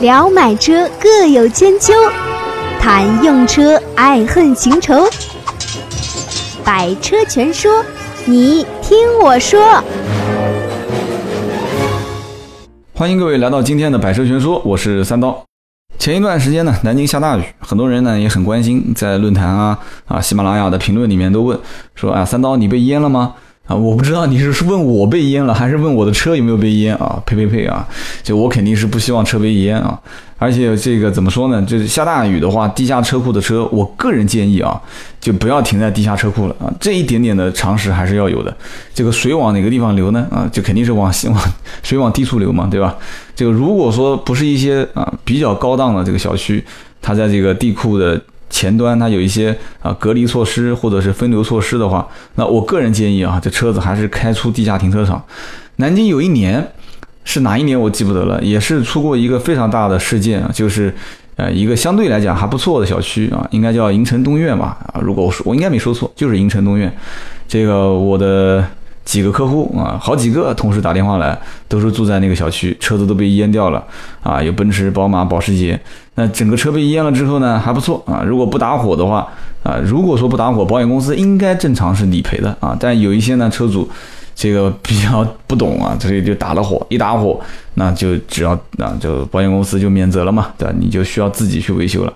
聊买车各有千秋，谈用车爱恨情仇。百车全说，你听我说。欢迎各位来到今天的百车全说，我是三刀。前一段时间呢，南京下大雨，很多人呢也很关心，在论坛啊啊喜马拉雅的评论里面都问说啊，三刀你被淹了吗？啊，我不知道你是问我被淹了，还是问我的车有没有被淹啊？呸呸呸啊！就我肯定是不希望车被淹啊。而且这个怎么说呢？就是下大雨的话，地下车库的车，我个人建议啊，就不要停在地下车库了啊。这一点点的常识还是要有的。这个水往哪个地方流呢？啊，就肯定是往 往水往低处流嘛，对吧？这个如果说不是一些啊比较高档的这个小区，它在这个地库的。前端它有一些啊隔离措施或者是分流措施的话，那我个人建议啊，这车子还是开出地下停车场。南京有一年是哪一年我记不得了，也是出过一个非常大的事件啊，就是呃一个相对来讲还不错的小区啊，应该叫银城东苑吧啊，如果我说我应该没说错，就是银城东苑。这个我的。几个客户啊，好几个同时打电话来，都是住在那个小区，车子都被淹掉了啊，有奔驰、宝马、保时捷。那整个车被淹了之后呢，还不错啊。如果不打火的话啊，如果说不打火，保险公司应该正常是理赔的啊。但有一些呢，车主这个比较不懂啊，所以就打了火，一打火，那就只要那就保险公司就免责了嘛，对吧？你就需要自己去维修了。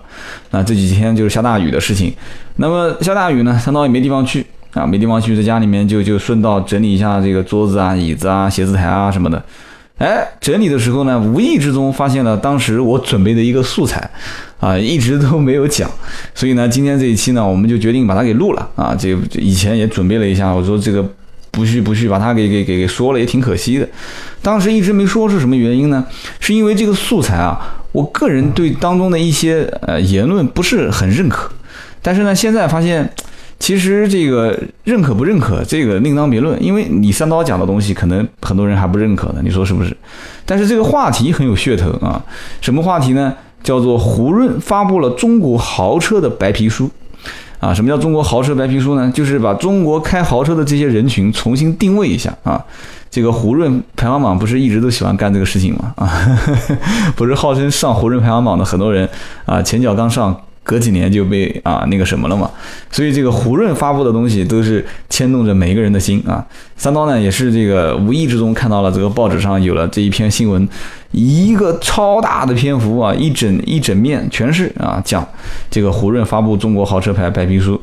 那这几天就是下大雨的事情，那么下大雨呢，相当于没地方去。啊，没地方去，在家里面就就顺道整理一下这个桌子啊、椅子啊、写字台啊什么的。哎，整理的时候呢，无意之中发现了当时我准备的一个素材，啊，一直都没有讲。所以呢，今天这一期呢，我们就决定把它给录了。啊，这以前也准备了一下，我说这个不去不去，把它给给给给说了也挺可惜的。当时一直没说是什么原因呢？是因为这个素材啊，我个人对当中的一些呃言论不是很认可。但是呢，现在发现。其实这个认可不认可，这个另当别论。因为你三刀讲的东西，可能很多人还不认可呢，你说是不是？但是这个话题很有噱头啊！什么话题呢？叫做胡润发布了中国豪车的白皮书啊！什么叫中国豪车白皮书呢？就是把中国开豪车的这些人群重新定位一下啊！这个胡润排行榜不是一直都喜欢干这个事情吗？啊，不是号称上胡润排行榜的很多人啊，前脚刚上。隔几年就被啊那个什么了嘛，所以这个胡润发布的东西都是牵动着每一个人的心啊。三刀呢也是这个无意之中看到了这个报纸上有了这一篇新闻，一个超大的篇幅啊，一整一整面全是啊讲这个胡润发布中国豪车牌白皮书，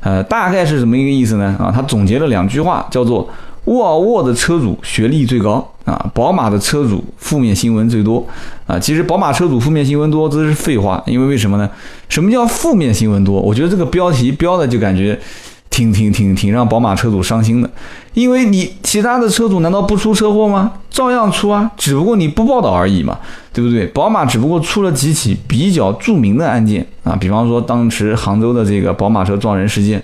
呃大概是什么一个意思呢？啊，他总结了两句话，叫做。沃尔沃的车主学历最高啊，宝马的车主负面新闻最多啊。其实宝马车主负面新闻多，这是废话，因为为什么呢？什么叫负面新闻多？我觉得这个标题标的就感觉挺挺挺挺让宝马车主伤心的，因为你其他的车主难道不出车祸吗？照样出啊，只不过你不报道而已嘛，对不对？宝马只不过出了几起比较著名的案件啊，比方说当时杭州的这个宝马车撞人事件。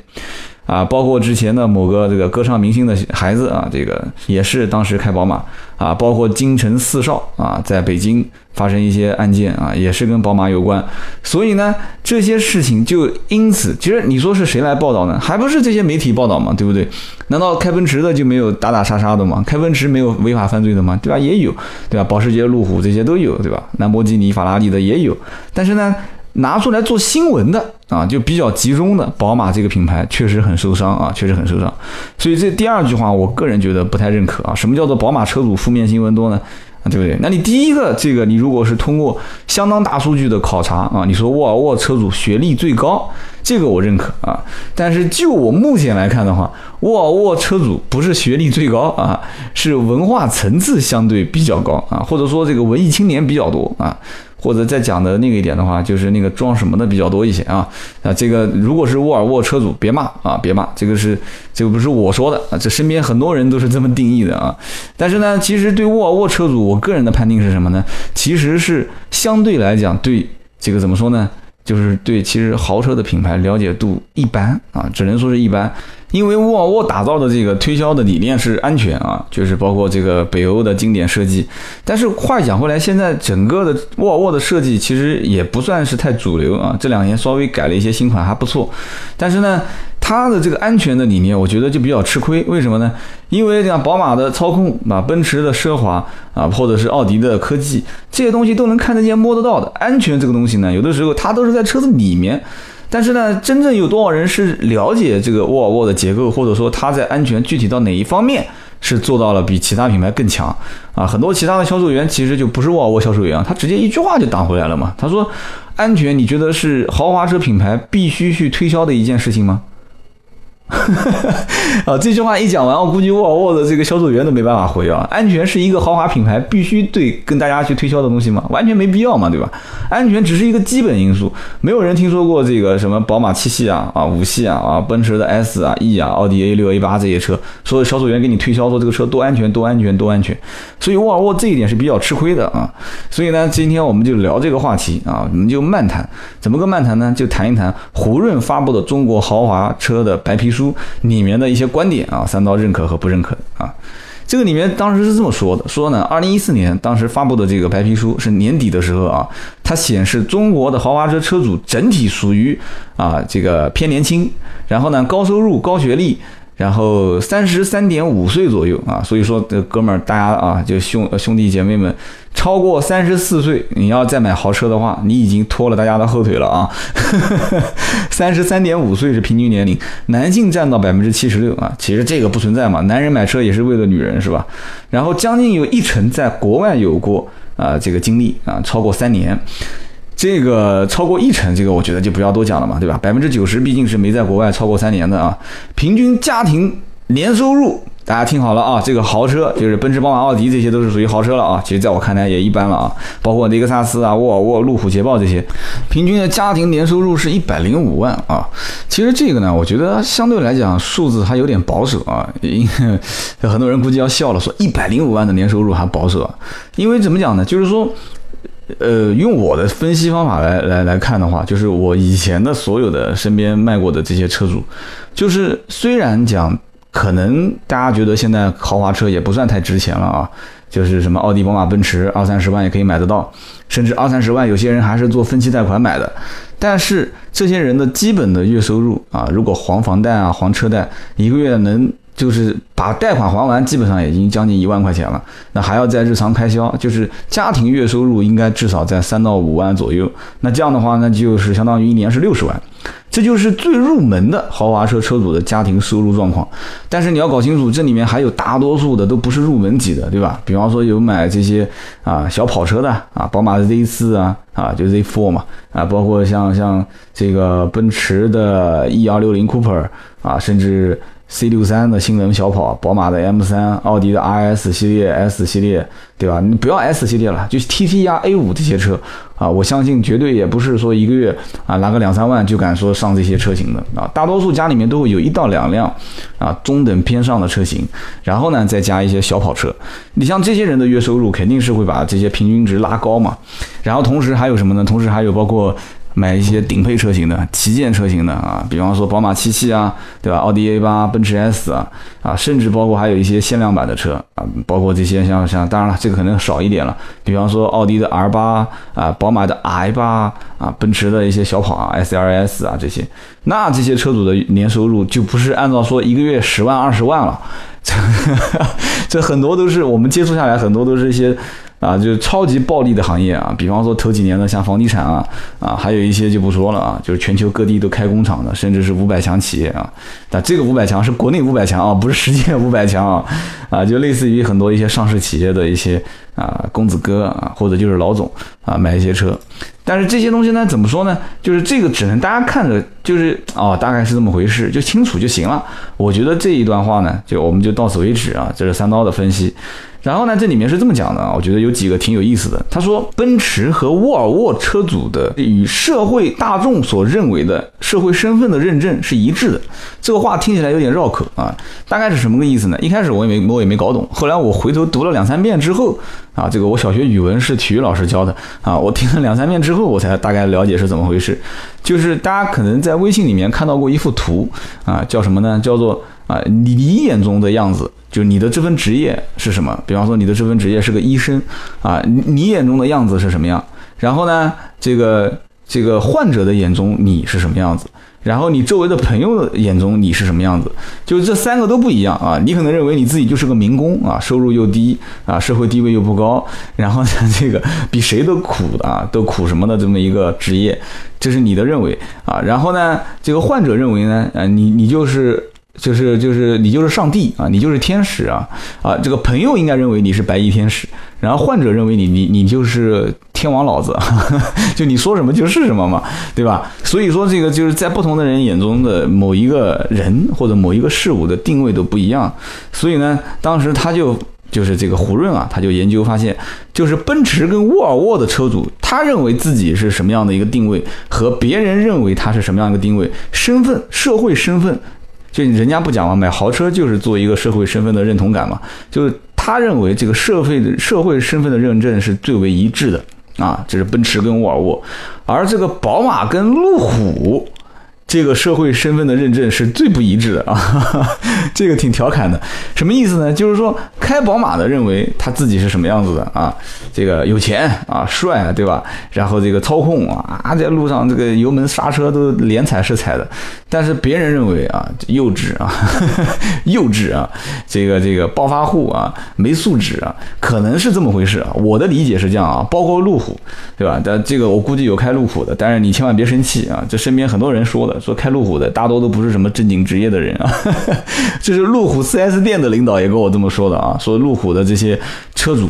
啊，包括之前的某个这个歌唱明星的孩子啊，这个也是当时开宝马啊，包括京城四少啊，在北京发生一些案件啊，也是跟宝马有关。所以呢，这些事情就因此，其实你说是谁来报道呢？还不是这些媒体报道嘛，对不对？难道开奔驰的就没有打打杀杀的吗？开奔驰没有违法犯罪的吗？对吧？也有，对吧？保时捷、路虎这些都有，对吧？兰博基尼、法拉利的也有，但是呢？拿出来做新闻的啊，就比较集中的，宝马这个品牌确实很受伤啊，确实很受伤。所以这第二句话，我个人觉得不太认可啊。什么叫做宝马车主负面新闻多呢？啊，对不对？那你第一个这个，你如果是通过相当大数据的考察啊，你说沃尔沃车主学历最高，这个我认可啊。但是就我目前来看的话，沃尔沃车主不是学历最高啊，是文化层次相对比较高啊，或者说这个文艺青年比较多啊。或者再讲的那个一点的话，就是那个装什么的比较多一些啊啊，这个如果是沃尔沃车主，别骂啊，别骂，这个是这个不是我说的啊，这身边很多人都是这么定义的啊。但是呢，其实对沃尔沃车主，我个人的判定是什么呢？其实是相对来讲对这个怎么说呢？就是对其实豪车的品牌了解度一般啊，只能说是一般。因为沃尔沃打造的这个推销的理念是安全啊，就是包括这个北欧的经典设计。但是话讲回来，现在整个的沃尔沃的设计其实也不算是太主流啊。这两年稍微改了一些新款，还不错。但是呢。它的这个安全的理念，我觉得就比较吃亏。为什么呢？因为像宝马的操控啊，奔驰的奢华啊，或者是奥迪的科技，这些东西都能看得见、摸得到的。安全这个东西呢，有的时候它都是在车子里面。但是呢，真正有多少人是了解这个沃尔沃的结构，或者说它在安全具体到哪一方面是做到了比其他品牌更强啊？很多其他的销售员其实就不是沃尔沃销售员，他直接一句话就打回来了嘛。他说：“安全，你觉得是豪华车品牌必须去推销的一件事情吗？” 啊，这句话一讲完，我估计沃尔沃的这个销售员都没办法回啊。安全是一个豪华品牌必须对跟大家去推销的东西吗？完全没必要嘛，对吧？安全只是一个基本因素。没有人听说过这个什么宝马七系啊、啊五系啊、啊奔驰的 S 啊、E 啊、奥迪 A 六、A 八这些车，所有销售员给你推销说这个车多安全、多安全、多安全。所以沃尔沃这一点是比较吃亏的啊。所以呢，今天我们就聊这个话题啊，我们就漫谈。怎么个漫谈呢？就谈一谈胡润发布的中国豪华车的白皮书。书里面的一些观点啊，三刀认可和不认可啊。这个里面当时是这么说的：说呢，二零一四年当时发布的这个白皮书是年底的时候啊，它显示中国的豪华车车主整体属于啊这个偏年轻，然后呢高收入、高学历。然后三十三点五岁左右啊，所以说这哥们儿大家啊，就兄兄弟姐妹们，超过三十四岁，你要再买豪车的话，你已经拖了大家的后腿了啊。三十三点五岁是平均年龄，男性占到百分之七十六啊，其实这个不存在嘛，男人买车也是为了女人是吧？然后将近有一成在国外有过啊这个经历啊，超过三年。这个超过一成，这个我觉得就不要多讲了嘛，对吧？百分之九十毕竟是没在国外超过三年的啊。平均家庭年收入，大家听好了啊，这个豪车就是奔驰、宝马、奥迪这些都是属于豪车了啊。其实在我看来也一般了啊，包括雷克萨斯啊、沃尔沃、路虎、捷豹这些，平均的家庭年收入是一百零五万啊。其实这个呢，我觉得相对来讲数字还有点保守啊，因为 很多人估计要笑了，说一百零五万的年收入还保守，因为怎么讲呢？就是说。呃，用我的分析方法来来来看的话，就是我以前的所有的身边卖过的这些车主，就是虽然讲可能大家觉得现在豪华车也不算太值钱了啊，就是什么奥迪、宝马、奔驰二三十万也可以买得到，甚至二三十万有些人还是做分期贷款买的，但是这些人的基本的月收入啊，如果还房贷啊、还车贷，一个月能。就是把贷款还完，基本上已经将近一万块钱了。那还要在日常开销，就是家庭月收入应该至少在三到五万左右。那这样的话，那就是相当于一年是六十万。这就是最入门的豪华车车主的家庭收入状况。但是你要搞清楚，这里面还有大多数的都不是入门级的，对吧？比方说有买这些啊小跑车的啊，宝马的 Z 四啊啊，就 Z Four 嘛啊，包括像像这个奔驰的 E 二六零 Cooper 啊，甚至。C 六三的性能小跑，宝马的 M 三，奥迪的 RS 系列、S 系列，对吧？你不要 S 系列了，就 TT 呀、A 五这些车啊，我相信绝对也不是说一个月啊拿个两三万就敢说上这些车型的啊。大多数家里面都会有一到两辆啊中等偏上的车型，然后呢再加一些小跑车。你像这些人的月收入肯定是会把这些平均值拉高嘛。然后同时还有什么呢？同时还有包括。买一些顶配车型的旗舰车型的啊，比方说宝马七系啊，对吧？奥迪 A 八、奔驰 S 啊，啊，甚至包括还有一些限量版的车啊，包括这些像像，当然了，这个可能少一点了。比方说奥迪的 R 八啊，宝马的 i 八啊，奔驰的一些小跑啊，S R S 啊这些，那这些车主的年收入就不是按照说一个月十万二十万了，这 这很多都是我们接触下来，很多都是一些。啊，就是超级暴利的行业啊，比方说头几年的像房地产啊，啊，还有一些就不说了啊，就是全球各地都开工厂的，甚至是五百强企业啊。但这个五百强是国内五百强啊，不是世界五百强啊，啊，就类似于很多一些上市企业的一些啊公子哥啊，或者就是老总啊买一些车。但是这些东西呢，怎么说呢？就是这个只能大家看着，就是哦，大概是这么回事，就清楚就行了。我觉得这一段话呢，就我们就到此为止啊，这是三刀的分析。然后呢，这里面是这么讲的啊，我觉得有几个挺有意思的。他说，奔驰和沃尔沃车主的与社会大众所认为的社会身份的认证是一致的。这个话听起来有点绕口啊，大概是什么个意思呢？一开始我也没我也没搞懂，后来我回头读了两三遍之后啊，这个我小学语文是体育老师教的啊，我听了两三遍之后，我才大概了解是怎么回事。就是大家可能在微信里面看到过一幅图啊，叫什么呢？叫做啊，你你眼中的样子。就你的这份职业是什么？比方说你的这份职业是个医生啊，你你眼中的样子是什么样？然后呢，这个这个患者的眼中你是什么样子？然后你周围的朋友的眼中你是什么样子，就这三个都不一样啊。你可能认为你自己就是个民工啊，收入又低啊，社会地位又不高，然后呢这个比谁都苦啊，都苦什么的这么一个职业，这是你的认为啊。然后呢，这个患者认为呢，呃，你你就是。就是就是你就是上帝啊，你就是天使啊啊！这个朋友应该认为你是白衣天使，然后患者认为你你你就是天王老子，就你说什么就是什么嘛，对吧？所以说这个就是在不同的人眼中的某一个人或者某一个事物的定位都不一样，所以呢，当时他就就是这个胡润啊，他就研究发现，就是奔驰跟沃尔沃的车主，他认为自己是什么样的一个定位，和别人认为他是什么样一个定位，身份社会身份。就人家不讲嘛，买豪车就是做一个社会身份的认同感嘛。就是他认为这个社会的社会身份的认证是最为一致的啊，这是奔驰跟沃尔沃，而这个宝马跟路虎。这个社会身份的认证是最不一致的啊，这个挺调侃的，什么意思呢？就是说开宝马的认为他自己是什么样子的啊，这个有钱啊，帅，对吧？然后这个操控啊，在路上这个油门刹车都连踩是踩的，但是别人认为啊，幼稚啊，幼稚啊，这个这个暴发户啊，没素质啊，可能是这么回事啊。我的理解是这样啊，包括路虎，对吧？但这个我估计有开路虎的，但是你千万别生气啊，这身边很多人说的。说开路虎的大多都不是什么正经职业的人啊，就是路虎 4S 店的领导也跟我这么说的啊，说路虎的这些车主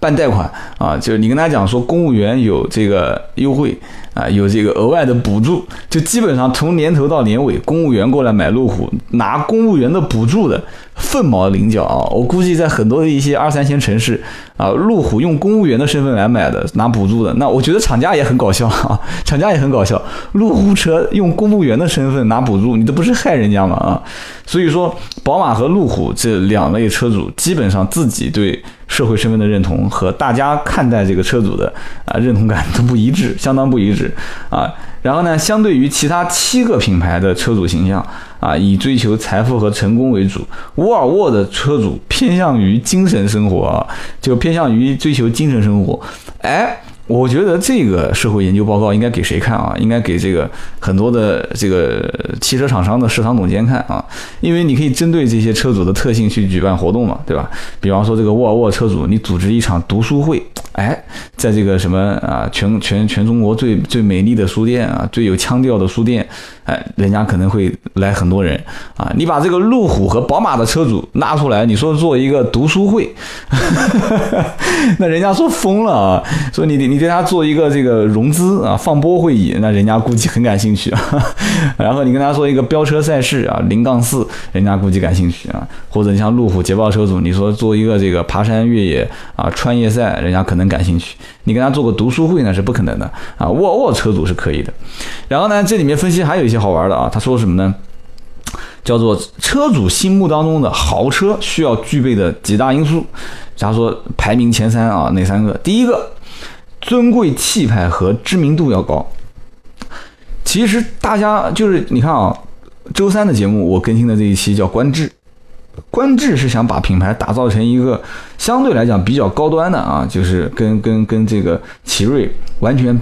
办贷款啊，就是你跟他讲说公务员有这个优惠。啊，有这个额外的补助，就基本上从年头到年尾，公务员过来买路虎，拿公务员的补助的，凤毛麟角啊！我估计在很多的一些二三线城市啊，路虎用公务员的身份来买的，拿补助的，那我觉得厂家也很搞笑啊，厂家也很搞笑，路虎车用公务员的身份拿补助，你这不是害人家吗？啊，所以说，宝马和路虎这两类车主，基本上自己对。社会身份的认同和大家看待这个车主的啊认同感都不一致，相当不一致啊。然后呢，相对于其他七个品牌的车主形象啊，以追求财富和成功为主，沃尔沃的车主偏向于精神生活啊，就偏向于追求精神生活，哎。我觉得这个社会研究报告应该给谁看啊？应该给这个很多的这个汽车厂商的市场总监看啊，因为你可以针对这些车主的特性去举办活动嘛，对吧？比方说这个沃尔沃车主，你组织一场读书会。哎，在这个什么啊，全全全中国最最美丽的书店啊，最有腔调的书店，哎，人家可能会来很多人啊。你把这个路虎和宝马的车主拉出来，你说做一个读书会，那人家说疯了啊，说你你对他做一个这个融资啊放波会议，那人家估计很感兴趣啊。然后你跟他说一个飙车赛事啊，零杠四，人家估计感兴趣啊。或者你像路虎捷豹车主，你说做一个这个爬山越野啊穿越赛，人家可能。感兴趣，你跟他做个读书会那是不可能的啊！沃尔沃车主是可以的。然后呢，这里面分析还有一些好玩的啊。他说什么呢？叫做车主心目当中的豪车需要具备的几大因素。假如说排名前三啊，哪三个？第一个，尊贵气派和知名度要高。其实大家就是你看啊，周三的节目我更新的这一期叫观致。观致是想把品牌打造成一个相对来讲比较高端的啊，就是跟跟跟这个奇瑞完全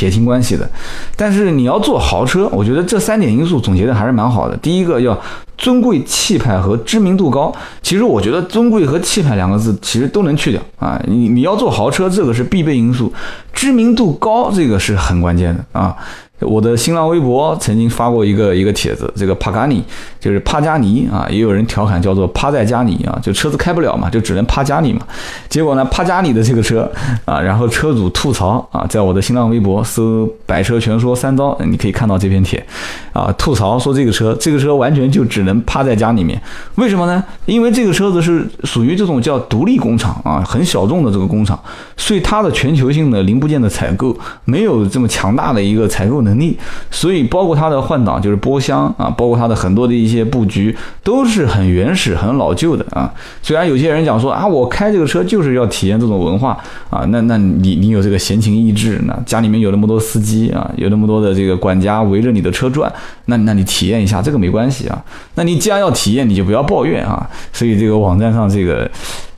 撇清关系的。但是你要做豪车，我觉得这三点因素总结的还是蛮好的。第一个要尊贵气派和知名度高，其实我觉得尊贵和气派两个字其实都能去掉啊。你你要做豪车，这个是必备因素，知名度高这个是很关键的啊。我的新浪微博曾经发过一个一个帖子，这个帕加尼就是帕加尼啊，也有人调侃叫做趴在家里啊，就车子开不了嘛，就只能趴家里嘛。结果呢，帕加尼的这个车啊，然后车主吐槽啊，在我的新浪微博搜“百车全说三刀”，你可以看到这篇帖啊，吐槽说这个车这个车完全就只能趴在家里面，为什么呢？因为这个车子是属于这种叫独立工厂啊，很小众的这个工厂，所以它的全球性的零部件的采购没有这么强大的一个采购能。能力，所以包括它的换挡，就是波箱啊，包括它的很多的一些布局，都是很原始、很老旧的啊。虽然有些人讲说啊，我开这个车就是要体验这种文化啊，那那你你有这个闲情逸致，那家里面有那么多司机啊，有那么多的这个管家围着你的车转，那那你体验一下这个没关系啊。那你既然要体验，你就不要抱怨啊。所以这个网站上这个。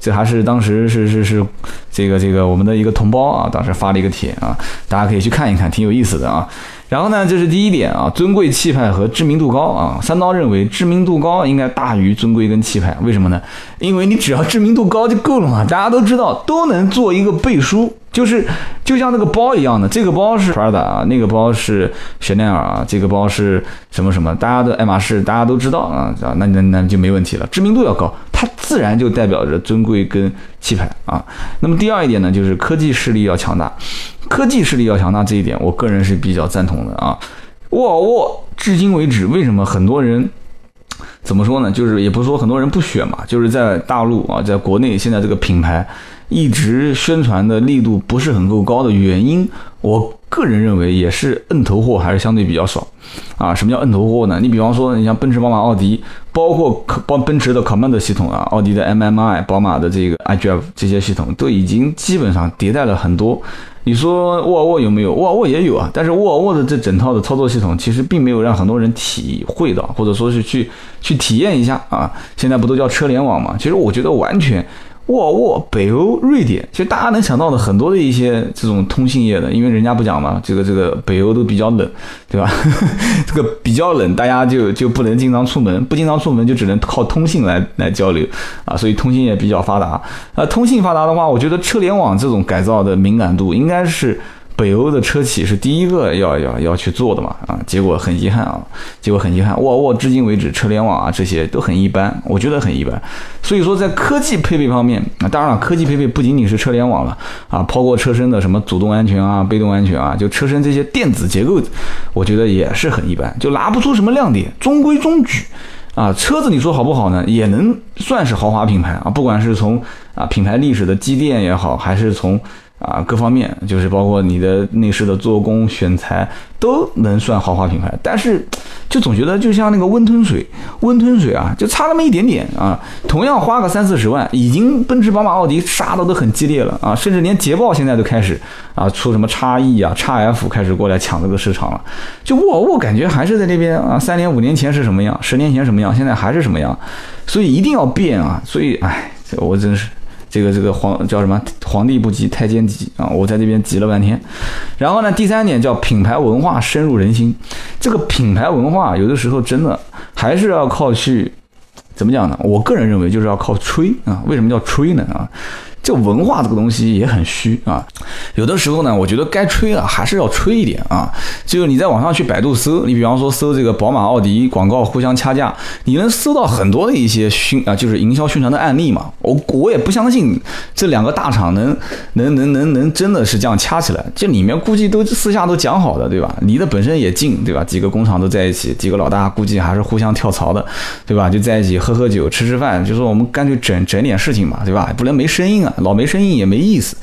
这还是当时是是是这个这个我们的一个同胞啊，当时发了一个帖啊，大家可以去看一看，挺有意思的啊。然后呢，这是第一点啊，尊贵气派和知名度高啊。三刀认为知名度高应该大于尊贵跟气派，为什么呢？因为你只要知名度高就够了嘛，大家都知道，都能做一个背书，就是就像那个包一样的，这个包是 Prada 啊，那个包是香奈儿啊，这个包是什么什么，大家的爱马仕大家都知道啊，那那那就没问题了，知名度要高，它自然就代表着尊贵跟气派啊。那么第二一点呢，就是科技势力要强大。科技势力要强大这一点，我个人是比较赞同的啊。沃尔沃至今为止，为什么很多人怎么说呢？就是也不是说很多人不选嘛，就是在大陆啊，在国内现在这个品牌一直宣传的力度不是很够高的原因，我个人认为也是摁头货还是相对比较少啊。什么叫摁头货呢？你比方说，你像奔驰、宝马、奥迪，包括包奔驰的 Command 系统啊，奥迪的 MMI，宝马的这个 iDrive 这些系统都已经基本上迭代了很多。你说沃尔沃有没有？沃尔沃也有啊，但是沃尔沃的这整套的操作系统其实并没有让很多人体会到，或者说是去去体验一下啊。现在不都叫车联网吗？其实我觉得完全。沃尔沃、北欧、瑞典，其实大家能想到的很多的一些这种通信业的，因为人家不讲嘛，这个这个北欧都比较冷，对吧？这个比较冷，大家就就不能经常出门，不经常出门就只能靠通信来来交流啊，所以通信业比较发达。啊，通信发达的话，我觉得车联网这种改造的敏感度应该是。北欧的车企是第一个要要要去做的嘛啊，结果很遗憾啊，结果很遗憾，沃尔沃至今为止车联网啊这些都很一般，我觉得很一般。所以说在科技配备方面啊，当然了，科技配备不仅仅是车联网了啊，包括车身的什么主动安全啊、被动安全啊，就车身这些电子结构，我觉得也是很一般，就拿不出什么亮点，中规中矩啊。车子你说好不好呢？也能算是豪华品牌啊，不管是从啊品牌历史的积淀也好，还是从。啊，各方面就是包括你的内饰的做工、选材都能算豪华品牌，但是就总觉得就像那个温吞水，温吞水啊，就差那么一点点啊。同样花个三四十万，已经奔驰、宝马、奥迪杀的都很激烈了啊，甚至连捷豹现在都开始啊出什么叉 E 啊、叉 F 开始过来抢这个市场了。就沃尔沃感觉还是在那边啊，三年五年前是什么样，十年前什么样，现在还是什么样，所以一定要变啊。所以哎，我真是。这个这个皇叫什么？皇帝不急太监急啊！我在这边急了半天。然后呢，第三点叫品牌文化深入人心。这个品牌文化有的时候真的还是要靠去怎么讲呢？我个人认为就是要靠吹啊。为什么叫吹呢？啊？这文化这个东西也很虚啊，有的时候呢，我觉得该吹啊，还是要吹一点啊。就是你在网上去百度搜，你比方说搜这个宝马、奥迪广告互相掐架，你能搜到很多的一些宣啊，就是营销宣传的案例嘛。我我也不相信这两个大厂能能能能能真的是这样掐起来，这里面估计都私下都讲好的，对吧？离得本身也近，对吧？几个工厂都在一起，几个老大估计还是互相跳槽的，对吧？就在一起喝喝酒、吃吃饭，就说我们干脆整整点事情嘛，对吧？不能没声音啊。老没声音也没意思，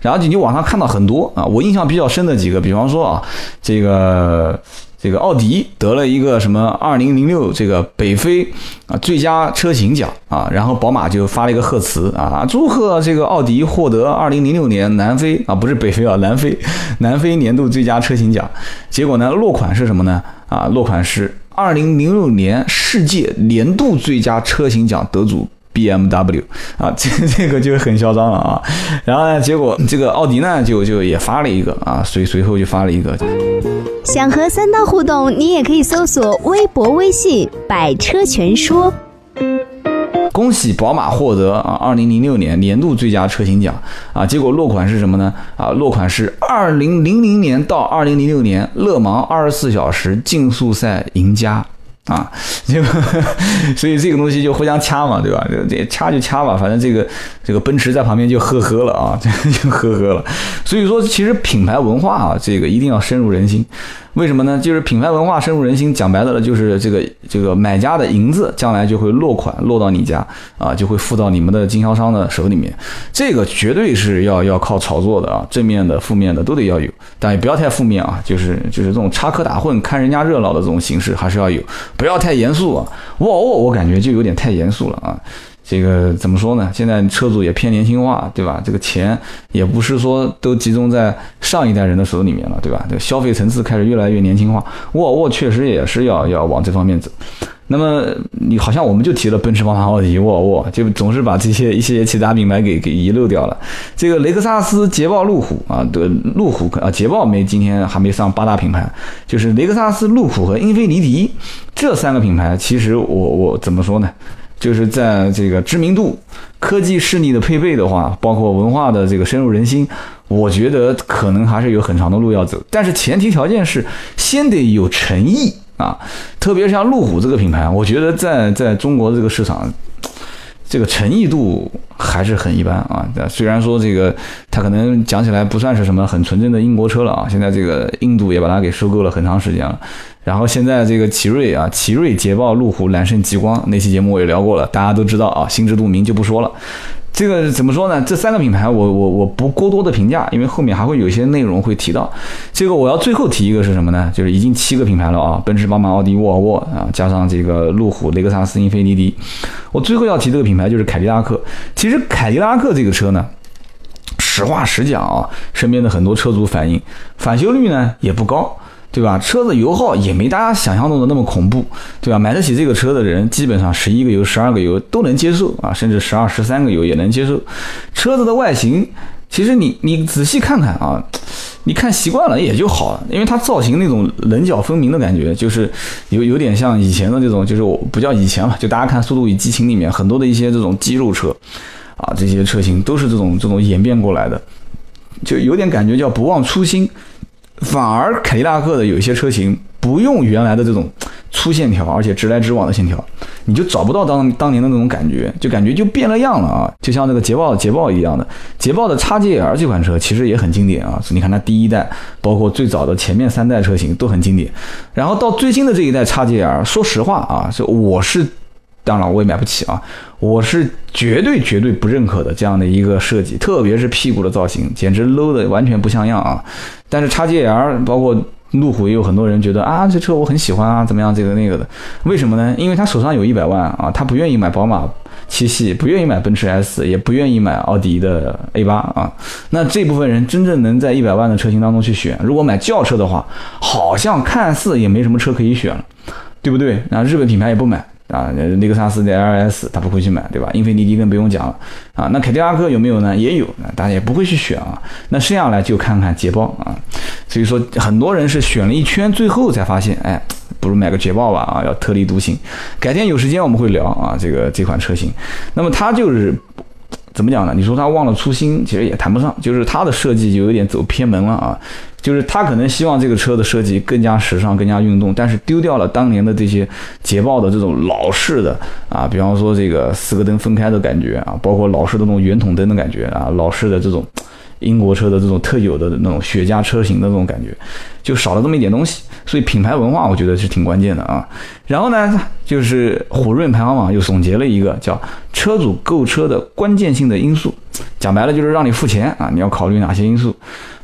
然后你就网上看到很多啊，我印象比较深的几个，比方说啊，这个这个奥迪得了一个什么二零零六这个北非啊最佳车型奖啊，然后宝马就发了一个贺词啊，祝贺这个奥迪获得二零零六年南非啊不是北非啊南非南非年度最佳车型奖，结果呢落款是什么呢？啊落款是二零零六年世界年度最佳车型奖得主。B M W 啊，这这个就很嚣张了啊！然后呢，结果这个奥迪呢，就就也发了一个啊，随随后就发了一个。想和三刀互动，你也可以搜索微博、微信“百车全说”。恭喜宝马获得啊，二零零六年年度最佳车型奖啊！结果落款是什么呢？啊，落款是二零零零年到二零零六年勒芒二十四小时竞速赛赢家。啊，就所以这个东西就互相掐嘛，对吧？这掐就掐吧，反正这个这个奔驰在旁边就呵呵了啊，就呵呵了。所以说，其实品牌文化啊，这个一定要深入人心。为什么呢？就是品牌文化深入人心，讲白了，就是这个这个买家的银子将来就会落款落到你家啊，就会付到你们的经销商的手里面。这个绝对是要要靠炒作的啊，正面的、负面的都得要有，但也不要太负面啊，就是就是这种插科打诨、看人家热闹的这种形式还是要有，不要太严肃啊。沃尔沃我感觉就有点太严肃了啊。这个怎么说呢？现在车主也偏年轻化，对吧？这个钱也不是说都集中在上一代人的手里面了，对吧？这个消费层次开始越来越年轻化，沃尔沃确实也是要要往这方面走。那么你好像我们就提了奔驰、宝马、奥迪、沃尔沃，就总是把这些一些其他品牌给给遗漏掉了。这个雷克萨斯、捷豹、路虎啊，对，路虎啊，捷豹没今天还没上八大品牌，就是雷克萨斯、路虎和英菲尼迪这三个品牌，其实我我怎么说呢？就是在这个知名度、科技势力的配备的话，包括文化的这个深入人心，我觉得可能还是有很长的路要走。但是前提条件是先得有诚意啊，特别像路虎这个品牌，我觉得在在中国这个市场，这个诚意度还是很一般啊。虽然说这个它可能讲起来不算是什么很纯正的英国车了啊，现在这个印度也把它给收购了很长时间了。然后现在这个奇瑞啊，奇瑞、捷豹、路虎、揽胜、极光那期节目我也聊过了，大家都知道啊，心知肚明就不说了。这个怎么说呢？这三个品牌我我我不过多的评价，因为后面还会有一些内容会提到。这个我要最后提一个是什么呢？就是已经七个品牌了啊，奔驰、宝马、奥迪、沃尔沃啊，加上这个路虎、雷克萨斯、英菲尼迪。我最后要提这个品牌就是凯迪拉克。其实凯迪拉克这个车呢，实话实讲啊，身边的很多车主反映，返修率呢也不高。对吧？车子油耗也没大家想象中的那么恐怖，对吧？买得起这个车的人，基本上十一个油、十二个油都能接受啊，甚至十二、十三个油也能接受。车子的外形，其实你你仔细看看啊，你看习惯了也就好了，因为它造型那种棱角分明的感觉，就是有有点像以前的这种，就是我不叫以前了，就大家看《速度与激情》里面很多的一些这种肌肉车啊，这些车型都是这种这种演变过来的，就有点感觉叫不忘初心。反而凯迪拉克的有一些车型不用原来的这种粗线条，而且直来直往的线条，你就找不到当当年的那种感觉，就感觉就变了样了啊！就像那个捷豹捷豹一样的，捷豹的 XJR 这款车其实也很经典啊。你看它第一代，包括最早的前面三代车型都很经典，然后到最新的这一代 XJR，说实话啊，是我是。当然我也买不起啊，我是绝对绝对不认可的这样的一个设计，特别是屁股的造型，简直 low 的完全不像样啊。但是叉 G L 包括路虎也有很多人觉得啊，这车我很喜欢啊，怎么样这个那个的？为什么呢？因为他手上有一百万啊，他不愿意买宝马七系，不愿意买奔驰 S，也不愿意买奥迪的 A 八啊。那这部分人真正能在一百万的车型当中去选，如果买轿车的话，好像看似也没什么车可以选了，对不对？那日本品牌也不买。啊，雷克萨斯的 LS 他不会去买，对吧？英菲尼迪更不用讲了啊。那凯迪拉克有没有呢？也有，大家也不会去选啊。那剩下来就看看捷豹啊。所以说，很多人是选了一圈，最后才发现，哎，不如买个捷豹吧啊，要特立独行。改天有时间我们会聊啊，这个这款车型。那么它就是怎么讲呢？你说他忘了初心，其实也谈不上，就是他的设计就有点走偏门了啊。就是他可能希望这个车的设计更加时尚、更加运动，但是丢掉了当年的这些捷豹的这种老式的啊，比方说这个四个灯分开的感觉啊，包括老式的那种圆筒灯的感觉啊，老式的这种英国车的这种特有的那种雪茄车型的那种感觉，就少了这么一点东西。所以品牌文化我觉得是挺关键的啊。然后呢，就是虎润排行榜又总结了一个叫车主购车的关键性的因素，讲白了就是让你付钱啊，你要考虑哪些因素。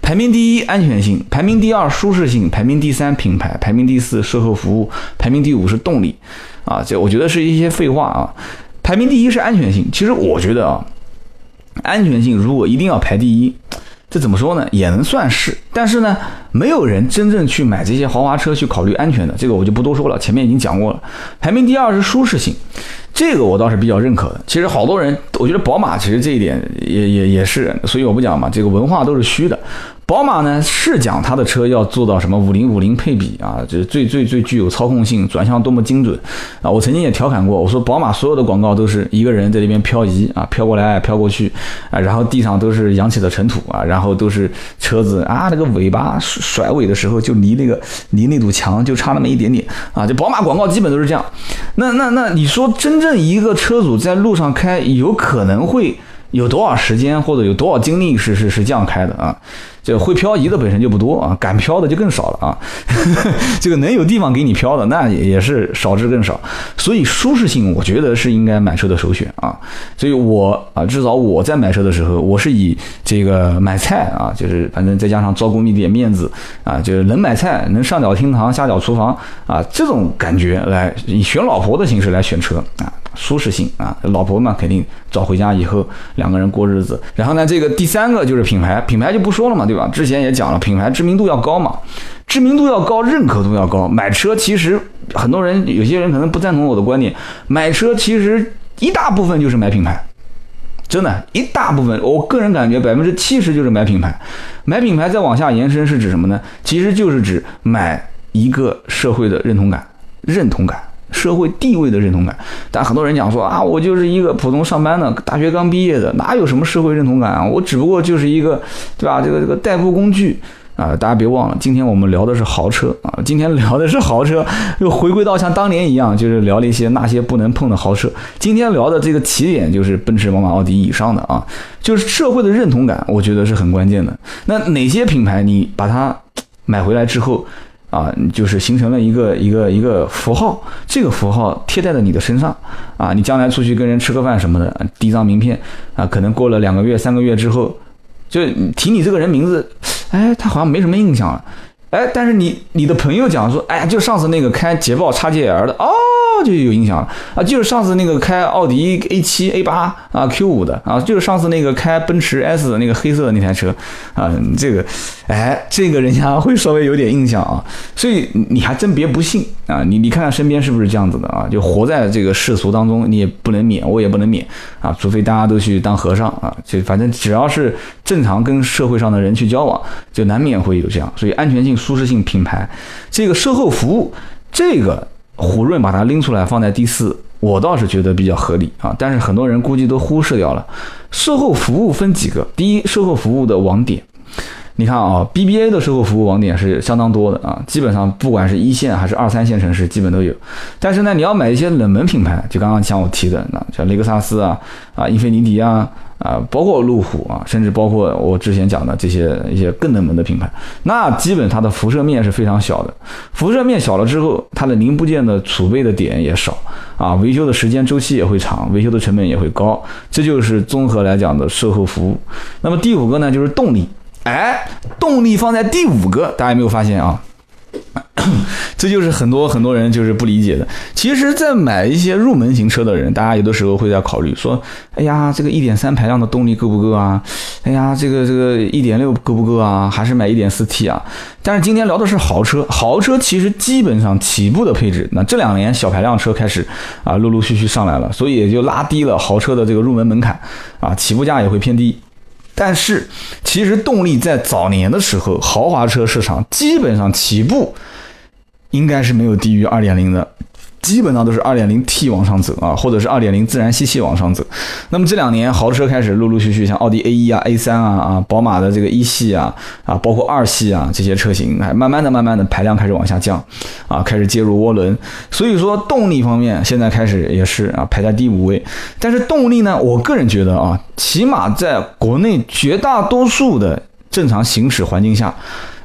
排名第一安全性，排名第二舒适性，排名第三品牌，排名第四售后服务，排名第五是动力，啊，这我觉得是一些废话啊。排名第一是安全性，其实我觉得啊，安全性如果一定要排第一，这怎么说呢？也能算是，但是呢，没有人真正去买这些豪华车去考虑安全的，这个我就不多说了，前面已经讲过了。排名第二是舒适性。这个我倒是比较认可的。其实好多人，我觉得宝马其实这一点也也也是，所以我不讲嘛，这个文化都是虚的。宝马呢是讲它的车要做到什么五零五零配比啊，就是最最最具有操控性，转向多么精准啊！我曾经也调侃过，我说宝马所有的广告都是一个人在那边漂移啊，飘过来飘过去啊，然后地上都是扬起的尘土啊，然后都是车子啊，那个尾巴甩尾的时候就离那个离那堵墙就差那么一点点啊，就宝马广告基本都是这样。那那那你说真正一个车主在路上开，有可能会有多少时间或者有多少精力是是是这样开的啊？这会漂移的本身就不多啊，敢漂的就更少了啊。这个能有地方给你漂的，那也是少之更少。所以舒适性，我觉得是应该买车的首选啊。所以我啊，至少我在买车的时候，我是以这个买菜啊，就是反正再加上照顾一点面子啊，就是能买菜，能上脚厅堂，下脚厨房啊，这种感觉来以选老婆的形式来选车啊。舒适性啊，老婆嘛肯定找回家以后两个人过日子。然后呢，这个第三个就是品牌，品牌就不说了嘛，对吧？之前也讲了，品牌知名度要高嘛，知名度要高，认可度要高。买车其实很多人有些人可能不赞同我的观点，买车其实一大部分就是买品牌。真的，一大部分，我个人感觉百分之七十就是买品牌，买品牌再往下延伸是指什么呢？其实就是指买一个社会的认同感、认同感、社会地位的认同感。但很多人讲说啊，我就是一个普通上班的，大学刚毕业的，哪有什么社会认同感啊？我只不过就是一个，对吧？这个这个代步工具。啊，大家别忘了，今天我们聊的是豪车啊，今天聊的是豪车，又回归到像当年一样，就是聊了一些那些不能碰的豪车。今天聊的这个起点就是奔驰、宝马、奥迪以上的啊，就是社会的认同感，我觉得是很关键的。那哪些品牌你把它买回来之后啊，就是形成了一个一个一个符号，这个符号贴在了你的身上啊，你将来出去跟人吃个饭什么的，递张名片啊，可能过了两个月、三个月之后，就提你这个人名字。哎，他好像没什么印象了。哎，但是你你的朋友讲说，哎，就上次那个开捷豹 XJL 的哦。就有影响了啊！就是上次那个开奥迪 A 七、A 八啊、Q 五的啊，就是上次那个开奔驰 S 的那个黑色的那台车啊，这个，哎，这个人家会稍微有点印象啊。所以你还真别不信啊！你你看看身边是不是这样子的啊？就活在这个世俗当中，你也不能免，我也不能免啊，除非大家都去当和尚啊。就反正只要是正常跟社会上的人去交往，就难免会有这样。所以安全性、舒适性、品牌，这个售后服务，这个。胡润把它拎出来放在第四，我倒是觉得比较合理啊。但是很多人估计都忽视掉了。售后服务分几个？第一，售后服务的网点，你看啊，BBA 的售后服务网点是相当多的啊，基本上不管是一线还是二三线城市，基本都有。但是呢，你要买一些冷门品牌，就刚刚像我提的那，像雷克萨斯啊，啊，英菲尼迪啊。啊，包括路虎啊，甚至包括我之前讲的这些一些更冷门的品牌，那基本它的辐射面是非常小的。辐射面小了之后，它的零部件的储备的点也少啊，维修的时间周期也会长，维修的成本也会高。这就是综合来讲的售后服务。那么第五个呢，就是动力。哎，动力放在第五个，大家有没有发现啊？这就是很多很多人就是不理解的。其实，在买一些入门型车的人，大家有的时候会在考虑说：“哎呀，这个一点三排量的动力够不够啊？哎呀，这个这个一点六够不够啊？还是买一点四 T 啊？”但是今天聊的是豪车，豪车其实基本上起步的配置，那这两年小排量车开始啊陆陆续续上来了，所以也就拉低了豪车的这个入门门槛啊，起步价也会偏低。但是，其实动力在早年的时候，豪华车市场基本上起步应该是没有低于二点零的。基本上都是二点零 T 往上走啊，或者是二点零自然吸气往上走。那么这两年豪车开始陆陆续续，像奥迪 A 一啊、A 三啊、啊宝马的这个一系啊、啊包括二系啊这些车型，还，慢慢的、慢慢的排量开始往下降，啊，开始接入涡轮。所以说动力方面现在开始也是啊排在第五位。但是动力呢，我个人觉得啊，起码在国内绝大多数的正常行驶环境下，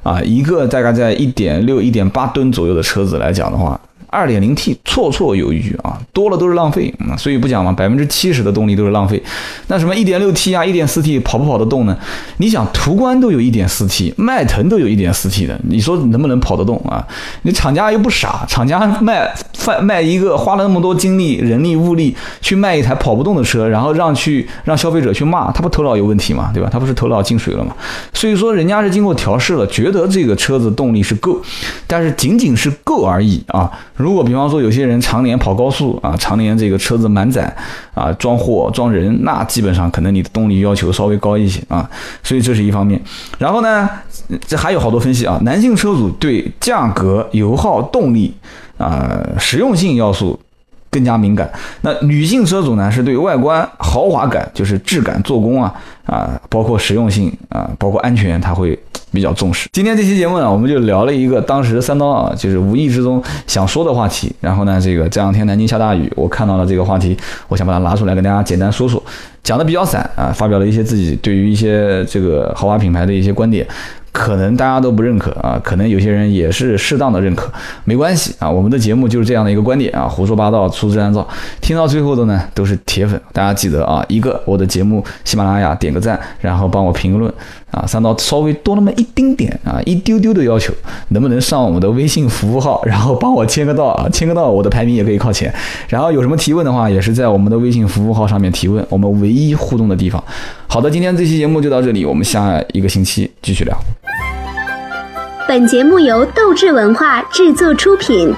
啊，一个大概在一点六、一点八吨左右的车子来讲的话。二点零 T 绰绰有余啊，多了都是浪费啊，所以不讲嘛，百分之七十的动力都是浪费。那什么一点六 T 啊，一点四 T 跑不跑得动呢？你想途观都有一点四 T，迈腾都有一点四 T 的，你说能不能跑得动啊？你厂家又不傻，厂家卖卖卖一个花了那么多精力、人力、物力去卖一台跑不动的车，然后让去让消费者去骂，他不头脑有问题嘛，对吧？他不是头脑进水了嘛？所以说人家是经过调试了，觉得这个车子动力是够，但是仅仅是够而已啊。如果比方说有些人常年跑高速啊，常年这个车子满载啊，装货装人，那基本上可能你的动力要求稍微高一些啊，所以这是一方面。然后呢，这还有好多分析啊，男性车主对价格、油耗、动力啊、实用性要素。更加敏感。那女性车主呢，是对外观豪华感，就是质感、做工啊啊，包括实用性啊，包括安全，他会比较重视。今天这期节目呢，我们就聊了一个当时三刀啊，就是无意之中想说的话题。然后呢，这个这两天南京下大雨，我看到了这个话题，我想把它拿出来跟大家简单说说。讲的比较散啊，发表了一些自己对于一些这个豪华品牌的一些观点。可能大家都不认可啊，可能有些人也是适当的认可，没关系啊。我们的节目就是这样的一个观点啊，胡说八道，粗制滥造。听到最后的呢，都是铁粉，大家记得啊，一个我的节目喜马拉雅点个赞，然后帮我评个论啊。三刀稍微多那么一丁点啊，一丢丢的要求，能不能上我们的微信服务号，然后帮我签个到啊？签个到，我的排名也可以靠前。然后有什么提问的话，也是在我们的微信服务号上面提问，我们唯一互动的地方。好的，今天这期节目就到这里，我们下一个星期继续聊。本节目由斗志文化制作出品。